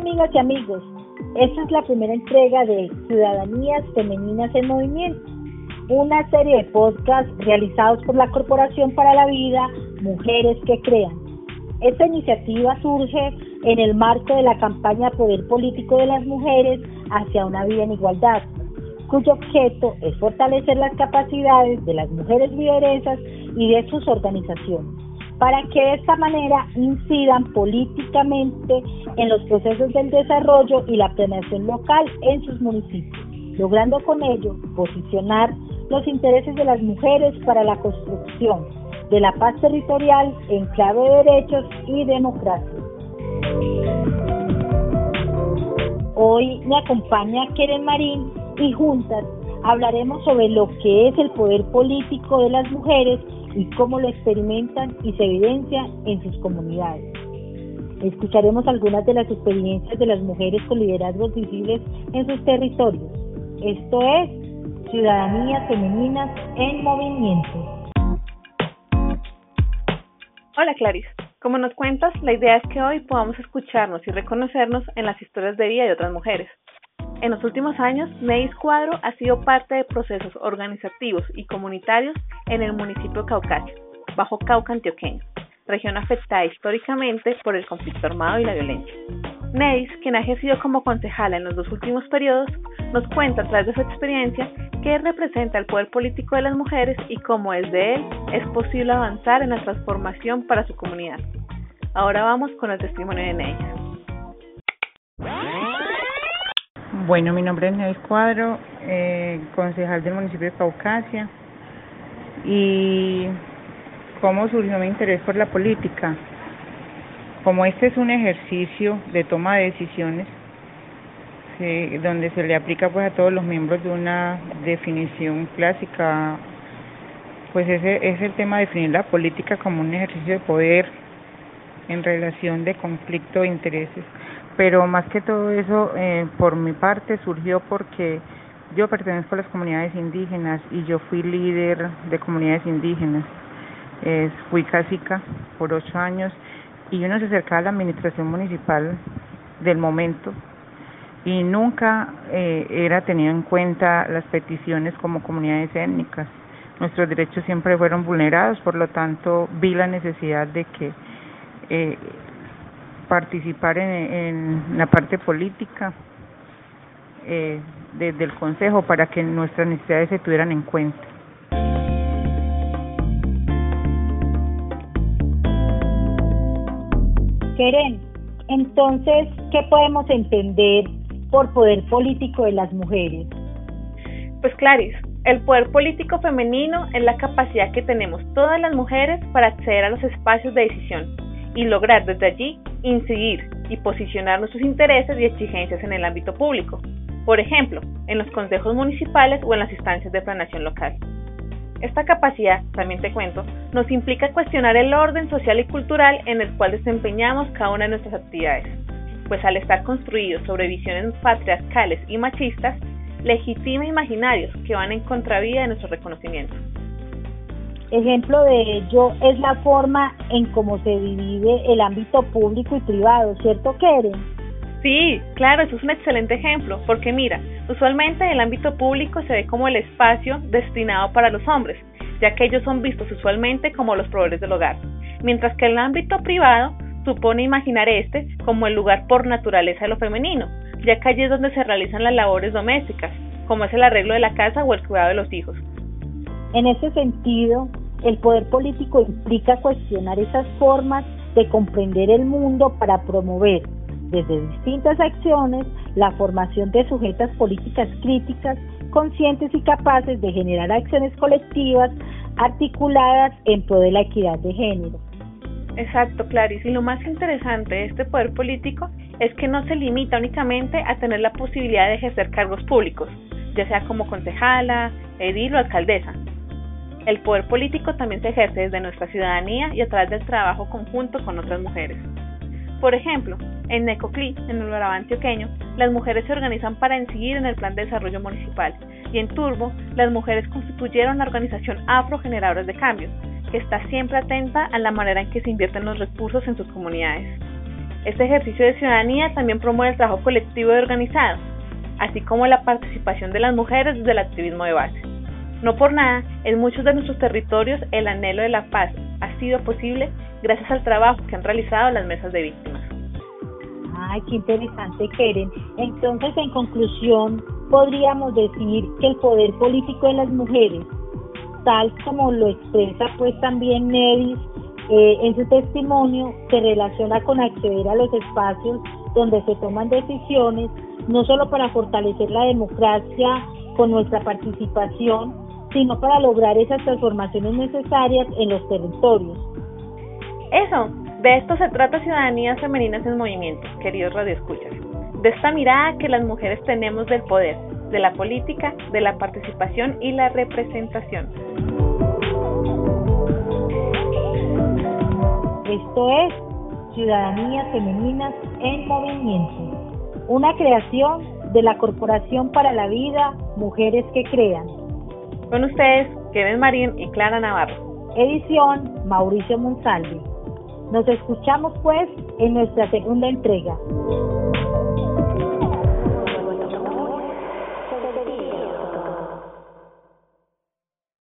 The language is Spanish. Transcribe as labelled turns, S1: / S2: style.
S1: amigas y amigos, esta es la primera entrega de Ciudadanías Femeninas en Movimiento, una serie de podcasts realizados por la Corporación para la Vida Mujeres que Crean. Esta iniciativa surge en el marco de la campaña Poder Político de las Mujeres hacia una vida en igualdad, cuyo objeto es fortalecer las capacidades de las mujeres lideresas y de sus organizaciones, para que de esta manera incidan políticamente en los procesos del desarrollo y la planeación local en sus municipios, logrando con ello posicionar los intereses de las mujeres para la construcción de la paz territorial en clave de derechos y democracia. Hoy me acompaña Keren Marín y juntas hablaremos sobre lo que es el poder político de las mujeres y cómo lo experimentan y se evidencia en sus comunidades. Escucharemos algunas de las experiencias de las mujeres con liderazgos visibles en sus territorios. Esto es Ciudadanías Femeninas en Movimiento.
S2: Hola Clarice, como nos cuentas, la idea es que hoy podamos escucharnos y reconocernos en las historias de vida de otras mujeres. En los últimos años, Neis Cuadro ha sido parte de procesos organizativos y comunitarios en el municipio de Caucasia, bajo Cauca antioqueño, región afectada históricamente por el conflicto armado y la violencia. Neis, quien ha ejercido como concejala en los dos últimos periodos, nos cuenta a través de su experiencia qué representa el poder político de las mujeres y cómo desde él es posible avanzar en la transformación para su comunidad. Ahora vamos con el testimonio de Neis.
S3: Bueno, mi nombre es Neves Cuadro, eh, concejal del municipio de Caucasia. ¿Y cómo surgió mi interés por la política? Como este es un ejercicio de toma de decisiones, donde se le aplica pues a todos los miembros de una definición clásica, pues ese es el tema de definir la política como un ejercicio de poder en relación de conflicto de intereses pero más que todo eso, eh, por mi parte, surgió porque yo pertenezco a las comunidades indígenas y yo fui líder de comunidades indígenas. Fui cacica por ocho años y uno se acercaba a la administración municipal del momento y nunca eh, era tenido en cuenta las peticiones como comunidades étnicas. Nuestros derechos siempre fueron vulnerados, por lo tanto vi la necesidad de que eh, participar en, en la parte política eh, desde el Consejo para que nuestras necesidades se tuvieran en cuenta.
S1: Keren, entonces, ¿qué podemos entender por poder político de las mujeres?
S2: Pues Clarice, el poder político femenino es la capacidad que tenemos todas las mujeres para acceder a los espacios de decisión y lograr desde allí incidir y posicionar nuestros intereses y exigencias en el ámbito público, por ejemplo, en los consejos municipales o en las instancias de planación local. Esta capacidad, también te cuento, nos implica cuestionar el orden social y cultural en el cual desempeñamos cada una de nuestras actividades, pues al estar construidos sobre visiones patriarcales y machistas, legitima imaginarios que van en contravía de nuestro reconocimiento.
S1: Ejemplo de ello es la forma en cómo se divide el ámbito público y privado, ¿cierto, Keren?
S2: Sí, claro, eso es un excelente ejemplo, porque mira, usualmente el ámbito público se ve como el espacio destinado para los hombres, ya que ellos son vistos usualmente como los proveedores del hogar, mientras que el ámbito privado supone imaginar este como el lugar por naturaleza de lo femenino, ya que allí es donde se realizan las labores domésticas, como es el arreglo de la casa o el cuidado de los hijos.
S1: En ese sentido, el poder político implica cuestionar esas formas de comprender el mundo para promover desde distintas acciones la formación de sujetas políticas críticas, conscientes y capaces de generar acciones colectivas articuladas en pro de la equidad de género.
S2: Exacto, Clarice. Y lo más interesante de este poder político es que no se limita únicamente a tener la posibilidad de ejercer cargos públicos, ya sea como concejala, edil o alcaldesa, el poder político también se ejerce desde nuestra ciudadanía y a través del trabajo conjunto con otras mujeres. Por ejemplo, en Necoclí, en el Urabá antioqueño, las mujeres se organizan para incidir en el plan de desarrollo municipal y en Turbo, las mujeres constituyeron la organización Afro Generadores de Cambio, que está siempre atenta a la manera en que se invierten los recursos en sus comunidades. Este ejercicio de ciudadanía también promueve el trabajo colectivo y organizado, así como la participación de las mujeres desde el activismo de base. No por nada, en muchos de nuestros territorios el anhelo de la paz ha sido posible gracias al trabajo que han realizado las mesas de víctimas.
S1: Ay, qué interesante, Keren. Entonces, en conclusión, podríamos decir que el poder político de las mujeres, tal como lo expresa pues también Nevis eh, en su testimonio, se relaciona con acceder a los espacios donde se toman decisiones, no solo para fortalecer la democracia con nuestra participación, sino para lograr esas transformaciones necesarias en los territorios.
S2: Eso, de esto se trata Ciudadanías Femeninas en Movimiento, queridos radioescuchas. De esta mirada que las mujeres tenemos del poder, de la política, de la participación y la representación.
S1: Esto es Ciudadanías Femeninas en Movimiento, una creación de la Corporación para la Vida Mujeres que Crean
S2: con ustedes, Kevin Marín y Clara Navarro.
S1: Edición, Mauricio Monsalve. Nos escuchamos pues en nuestra segunda entrega.